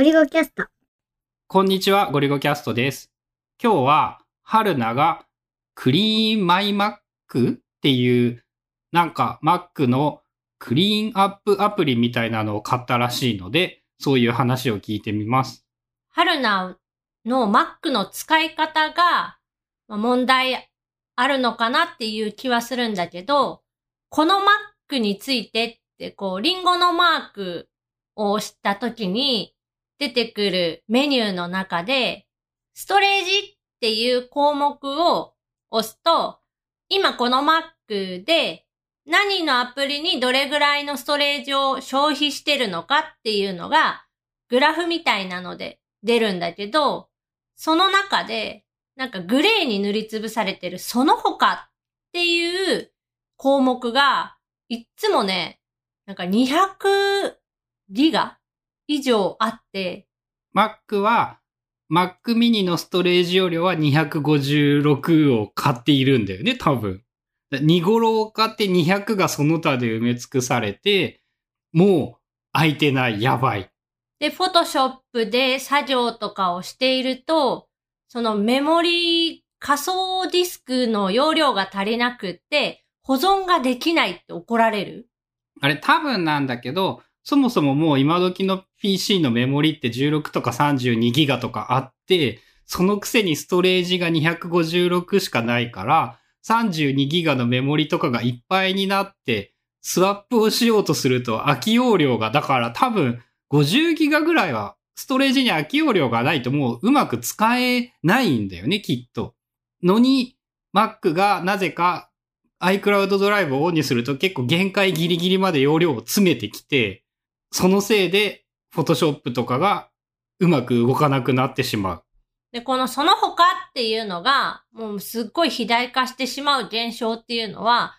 ゴリゴキャスト。こんにちは、ゴリゴキャストです。今日は、春菜がクリーンマイマックっていう、なんか Mac のクリーンアップアプリみたいなのを買ったらしいので、そういう話を聞いてみます。春菜の Mac の使い方がまあ問題あるのかなっていう気はするんだけど、この Mac についてって、こう、リンゴのマークを押した時に出てくるメニューの中で、ストレージっていう項目を押すと、今この Mac で何のアプリにどれぐらいのストレージを消費してるのかっていうのが、グラフみたいなので出るんだけど、その中で、なんかグレーに塗りつぶされてるその他っていう項目が、いっつもね、なんか200ギガ以上あって、Mac は、Mac mini のストレージ容量は256を買っているんだよね、多分。2頃を買って200がその他で埋め尽くされて、もう空いてない、やばい。で、フォトショップで作業とかをしていると、そのメモリ仮想ディスクの容量が足りなくって、保存ができないって怒られるあれ多分なんだけど、そもそももう今時の PC のメモリって16とか32ギガとかあって、そのくせにストレージが256しかないから、32ギガのメモリとかがいっぱいになって、スワップをしようとすると空き容量が、だから多分50ギガぐらいはストレージに空き容量がないともううまく使えないんだよね、きっと。のに、Mac がなぜか iCloud ドライブをオンにすると結構限界ギリギリまで容量を詰めてきて、そのせいで Photoshop とかがうまく動かなくなってしまう。で、このその他っていうのが、もうすっごい肥大化してしまう現象っていうのは、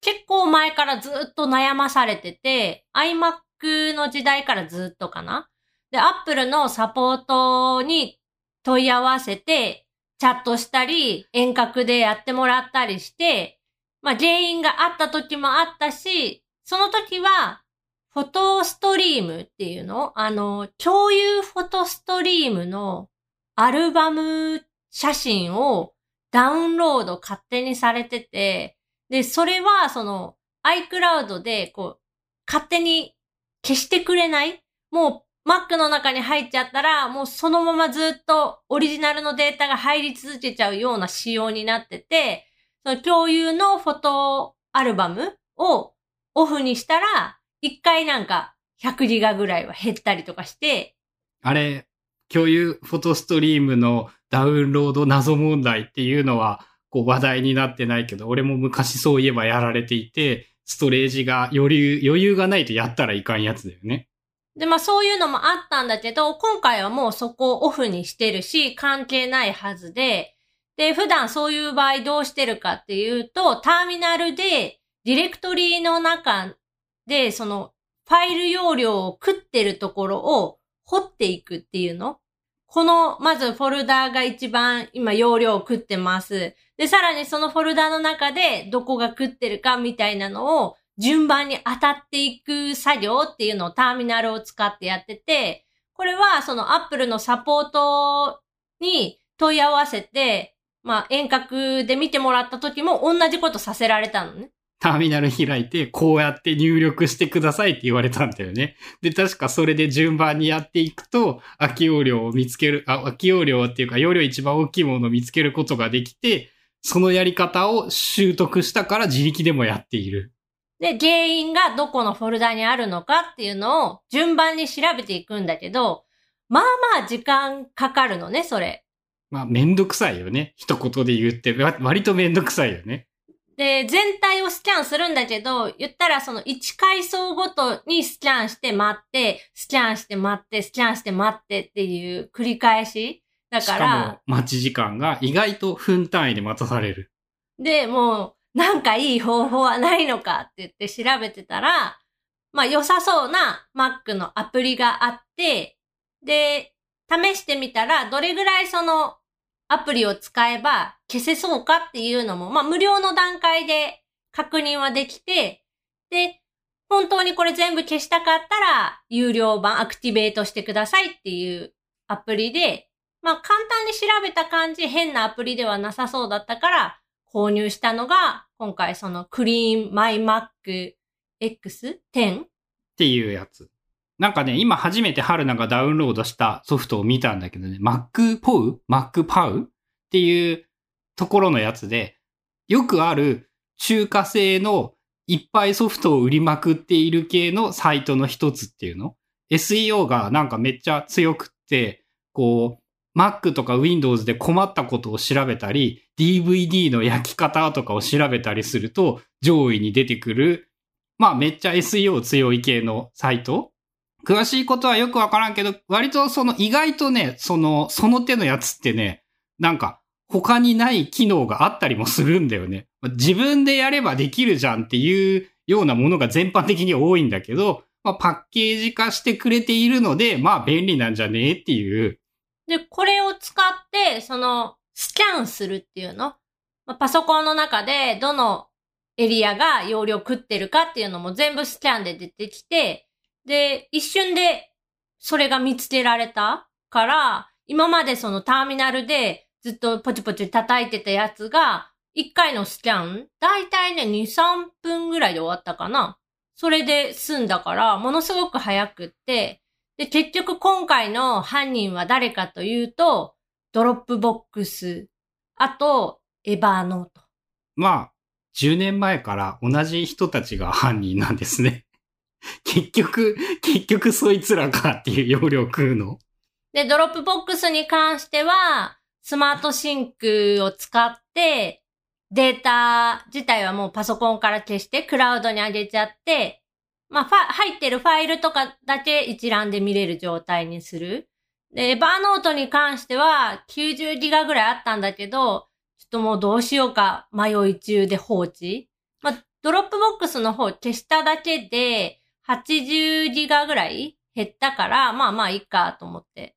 結構前からずっと悩まされてて、iMac の時代からずっとかな。で、Apple のサポートに問い合わせて、チャットしたり、遠隔でやってもらったりして、まあ原因があった時もあったし、その時は、フォトストリームっていうの？あの、共有フォトストリームのアルバム写真をダウンロード勝手にされてて、で、それはその iCloud でこう、勝手に消してくれない？もう Mac の中に入っちゃったら、もうそのままずっとオリジナルのデータが入り続けちゃうような仕様になってて、その共有のフォトアルバムをオフにしたら、一回なんか100ギガぐらいは減ったりとかして、あれ、共有フォトストリームのダウンロード謎問題っていうのはこう話題になってないけど、俺も昔そういえばやられていて、ストレージが余裕、余裕がないとやったらいかんやつだよね。で、まあそういうのもあったんだけど、今回はもうそこをオフにしてるし、関係ないはずで、で、普段そういう場合どうしてるかっていうと、ターミナルで、ディレクトリの中で、その、ファイル容量を食ってるところを掘っていくっていうの？この、まずフォルダーが一番今容量を食ってます。で、さらにそのフォルダーの中でどこが食ってるかみたいなのを順番に当たっていく作業っていうのをターミナルを使ってやってて、これはその Apple のサポートに問い合わせて、まあ遠隔で見てもらった時も同じことさせられたのね。ターミナル開いて、こうやって入力してくださいって言われたんだよね。で、確かそれで順番にやっていくと、空き容量を見つける、あ、空き容量っていうか、容量一番大きいものを見つけることができて、そのやり方を習得したから自力でもやっている。で、原因がどこのフォルダにあるのかっていうのを順番に調べていくんだけど、まあまあ時間かかるのね、それ。まあ、めんどくさいよね。一言で言って、わ割とめんどくさいよね。で、全体をスキャンするんだけど、言ったらその1階層ごとにスキャンして待って、スキャンして待って、スキャンして待ってっていう繰り返し。だしかから、も、待ち時間が意外と分単位で待たされる。で、もう、なんかいい方法はないのかって言って調べてたら、まあ良さそうな Mac のアプリがあって、で、試してみたら、どれぐらいそのアプリを使えば消せそうかっていうのも、まあ無料の段階で確認はできて、で、本当にこれ全部消したかったら、有料版アクティベートしてくださいっていうアプリで、まあ簡単に調べた感じ、変なアプリではなさそうだったから、購入したのが、今回そのクリーンマイマック X10? っていうやつ。なんかね、今初めて春菜がダウンロードしたソフトを見たんだけどね、Mac POW? Mac POW? っていうところのやつで、よくある中華製のいっぱいソフトを売りまくっている系のサイトの一つっていうの ?SEO がなんかめっちゃ強くって、こう、Mac とか Windows で困ったことを調べたり、DVD の焼き方とかを調べたりすると上位に出てくる、まあめっちゃ SEO 強い系のサイト詳しいことはよくわからんけど、割とその意外とね、その、その手のやつってね、なんか他にない機能があったりもするんだよね。自分でやればできるじゃんっていうようなものが全般的に多いんだけど、まあ、パッケージ化してくれているので、まあ便利なんじゃねえっていう。で、これを使って、その、スキャンするっていうの？まあパソコンの中で、どのエリアが容量食ってるかっていうのも全部スキャンで出てきて、で、一瞬でそれが見つけられたから、今までそのターミナルでずっとポチポチ叩いてたやつが、1回のスキャン、だいたいね、2、3分ぐらいで終わったかな。それで済んだから、ものすごく早くって、で、結局今回の犯人は誰かというと、ドロップボックス、あと、エバーノート。まあ、10年前から同じ人たちが犯人なんですね。結局、結局そいつらかっていう容量食うの？で、 Dropbox に関しては、 Smart Sync を使って、データ自体はもうパソコンから消してクラウドに上げちゃって、まあ、入ってるファイルとかだけ一覧で見れる状態にする。で、 Evernote に関しては90ギガぐらいあったんだけど、ちょっともうどうしようか迷い中で放置。まあ、 Dropbox の方消しただけで80ギガぐらい減ったから、まあまあいいかと思って。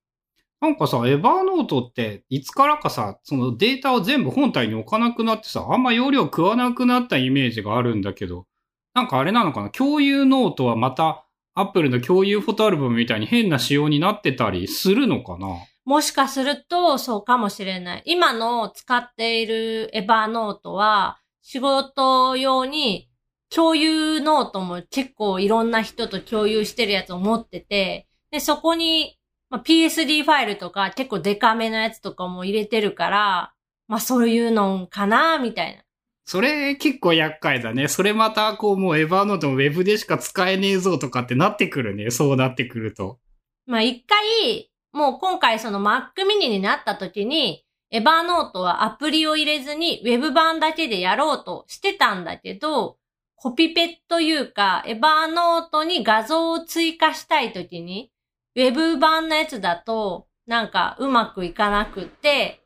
なんかさ、 Evernote っていつからかさ、そのデータを全部本体に置かなくなってさ、あんま容量食わなくなったイメージがあるんだけど、なんかあれなのかな？共有ノートはまた、アップルの共有フォトアルバムみたいに変な仕様になってたりするのかな？もしかすると、そうかもしれない。今の使っている Evernote は、仕事用に共有ノートも結構いろんな人と共有してるやつを持ってて、で、そこに、まあ、PSD ファイルとか結構デカめのやつとかも入れてるから、まあそういうのかな、みたいな。それ結構厄介だね。それまたこうもう Evernote もウェブでしか使えねえぞとかってなってくるね。そうなってくると。まあ一回、もう今回その Mac mini になった時に、エバーノートはアプリを入れずに Web 版だけでやろうとしてたんだけど、コピペというか、エバーノートに画像を追加したい時に、Web 版のやつだと、なんかうまくいかなくて、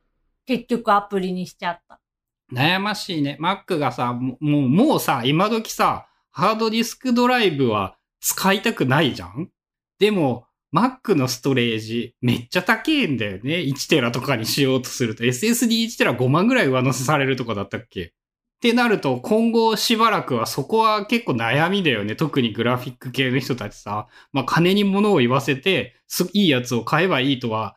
結局アプリにしちゃった。悩ましいね。Mac がさ、もう、もうさ、今時さ、ハードディスクドライブは使いたくないじゃん？でも、Mac のストレージめっちゃ高いんだよね。1テラとかにしようとすると。SSD1 テラ5万ぐらい上乗せされるとかだったっけ？ってなると、今後しばらくはそこは結構悩みだよね。特にグラフィック系の人たちさ。まあ、金に物を言わせて、いいやつを買えばいいとは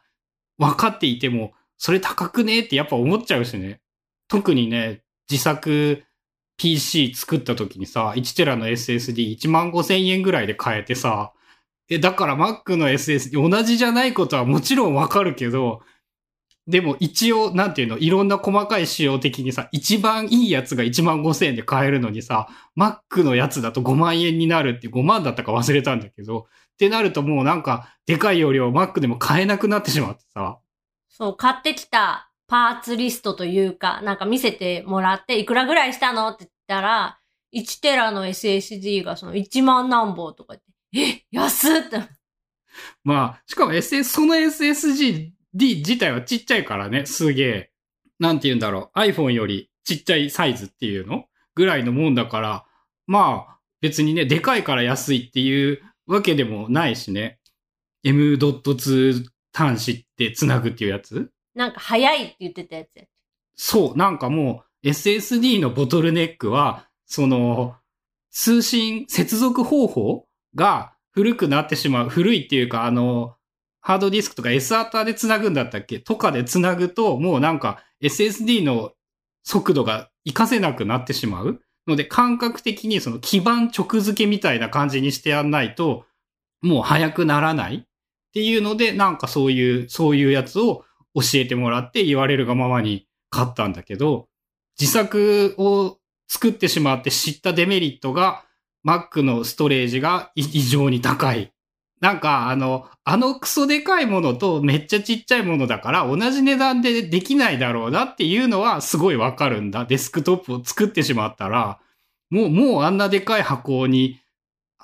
分かっていても、それ高くねってやっぱ思っちゃうしね。特にね、自作 PC 作った時にさ、1テラの SSD1 万5千円ぐらいで買えてさ、え、だから Mac の SSD 同じじゃないことはもちろんわかるけど、でも一応、なんていうの、いろんな細かい仕様的にさ、一番いいやつが1万5千円で買えるのにさ、Mac のやつだと5万円になるって5万だったか忘れたんだけど、ってなるともうなんか、でかい容量 Mac でも買えなくなってしまってさ、そう、買ってきたパーツリストというか、なんか見せてもらって、いくらぐらいしたのって言ったら、1テラの SSD がその1万何本とか言って、え、安っって。まあ、しかも SS、その SSD 自体はちっちゃいからね、すげえ。なんて言うんだろう。iPhone よりちっちゃいサイズっていうの？ぐらいのもんだから、まあ、別にね、でかいから安いっていうわけでもないしね。M.2 端子って繋ぐっていうやつ？なんか早いって言ってたやつや。そう、なんかもう SSD のボトルネックは、その、通信、接続方法が古くなってしまう。古いっていうか、あの、ハードディスクとか SATA で繋ぐんだったっけ？とかで繋ぐと、もうなんか SSD の速度が活かせなくなってしまう？ので、感覚的にその基盤直付けみたいな感じにしてやんないと、もう早くならないっていうので、なんかそういう、そういうやつを教えてもらって言われるがままに買ったんだけど、自作を作ってしまって知ったデメリットが、Mac のストレージが異常に高い。なんか、あの、あのクソでかいものとめっちゃちっちゃいものだから同じ値段でできないだろうなっていうのはすごいわかるんだ。デスクトップを作ってしまったら、もう、もうあんなでかい箱に、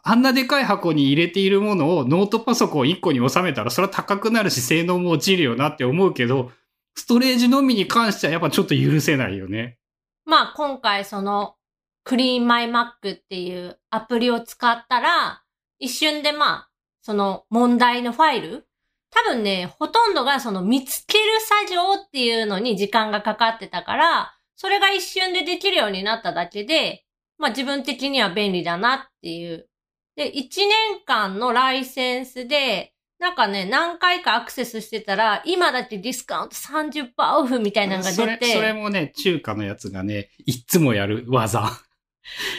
あんなでかい箱に入れているものをノートパソコン1個に収めたらそれは高くなるし性能も落ちるよなって思うけど、ストレージのみに関してはやっぱちょっと許せないよね。まあ今回その、クリーンマイマックっていうアプリを使ったら、一瞬でまあ、その問題のファイル？多分ね、ほとんどがその見つける作業っていうのに時間がかかってたから、それが一瞬でできるようになっただけで、まあ自分的には便利だなっていう。で、1年間のライセンスで、なんかね、何回かアクセスしてたら、今だけディスカウント30%オフみたいなのが出て。それ、それもね、中華のやつがね、いつもやる技。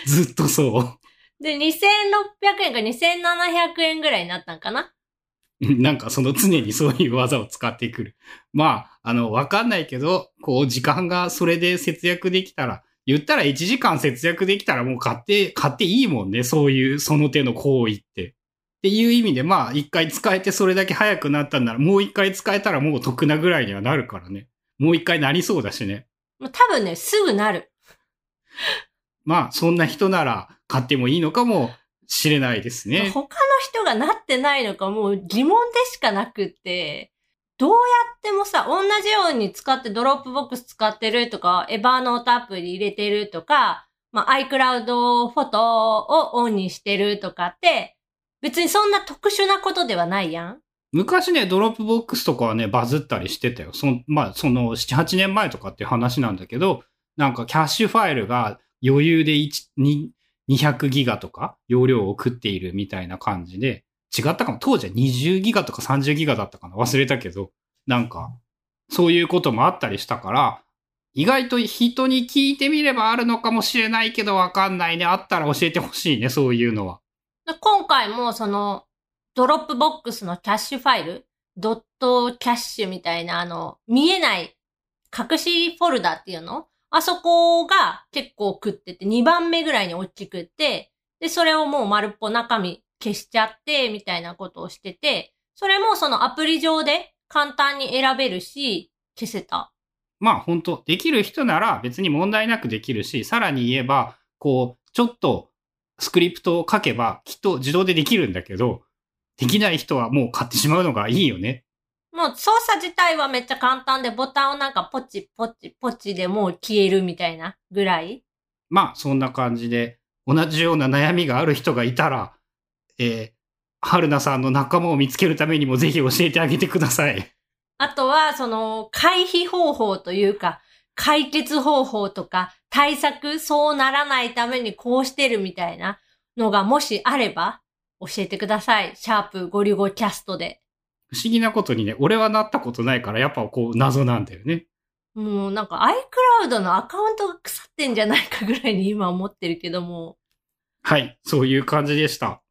ずっとそう。で、2600円か2700円ぐらいになったんかな？なんかその常にそういう技を使ってくる。まあ、あの、わかんないけど、こう、時間がそれで節約できたら、言ったら1時間節約できたらもう買って、買っていいもんね。そういう、その手の行為って。っていう意味で、まあ、一回使えてそれだけ早くなったんなら、もう一回使えたらもう得なぐらいにはなるからね。もう一回なりそうだしね。多分ね、すぐなる。まあ、そんな人なら買ってもいいのかもしれないですね。他の人がなってないのかもう疑問でしかなくって、どうやってもさ、同じように使って Dropbox 使ってるとか、 Evernote アプリ入れてるとか、まあ、iCloud フォトをオンにしてるとかって、別にそんな特殊なことではないやん。昔ね、 Dropbox とかはね、バズったりしてたよ。そまあ、その、7、8年前とかっていう話なんだけど、なんかキャッシュファイルが余裕で200ギガとか容量を食っているみたいな感じで、違ったかも。当時は20ギガとか30ギガだったかな忘れたけど、なんか、そういうこともあったりしたから、意外と人に聞いてみればあるのかもしれないけどわかんないね。あったら教えてほしいね、そういうのは。今回もその、 Dropbox のキャッシュファイル、ドット cache みたいなあの、見えない隠しフォルダっていうのあそこが結構食ってて、2番目ぐらいに大きくって、で、それをもう丸っぽ中身消しちゃって、みたいなことをしてて、それもそのアプリ上で簡単に選べるし、消せた。まあ本当できる人なら別に問題なくできるし、さらに言えば、こう、ちょっとスクリプトを書けばきっと自動でできるんだけど、できない人はもう買ってしまうのがいいよね。もう操作自体はめっちゃ簡単で、ボタンをなんかポチポチポチでもう消えるみたいなぐらい？まあそんな感じで、同じような悩みがある人がいたら、えー、春菜さんの仲間を見つけるためにもぜひ教えてあげてください。あとは、その、回避方法というか、解決方法とか、対策、そうならないためにこうしてるみたいなのがもしあれば、教えてください。シャープゴリゴキャストで。不思議なことにね、俺はなったことないから、やっぱこう謎なんだよね。もうなんか iCloud のアカウントが腐ってんじゃないかぐらいに今思ってるけども。はい、そういう感じでした。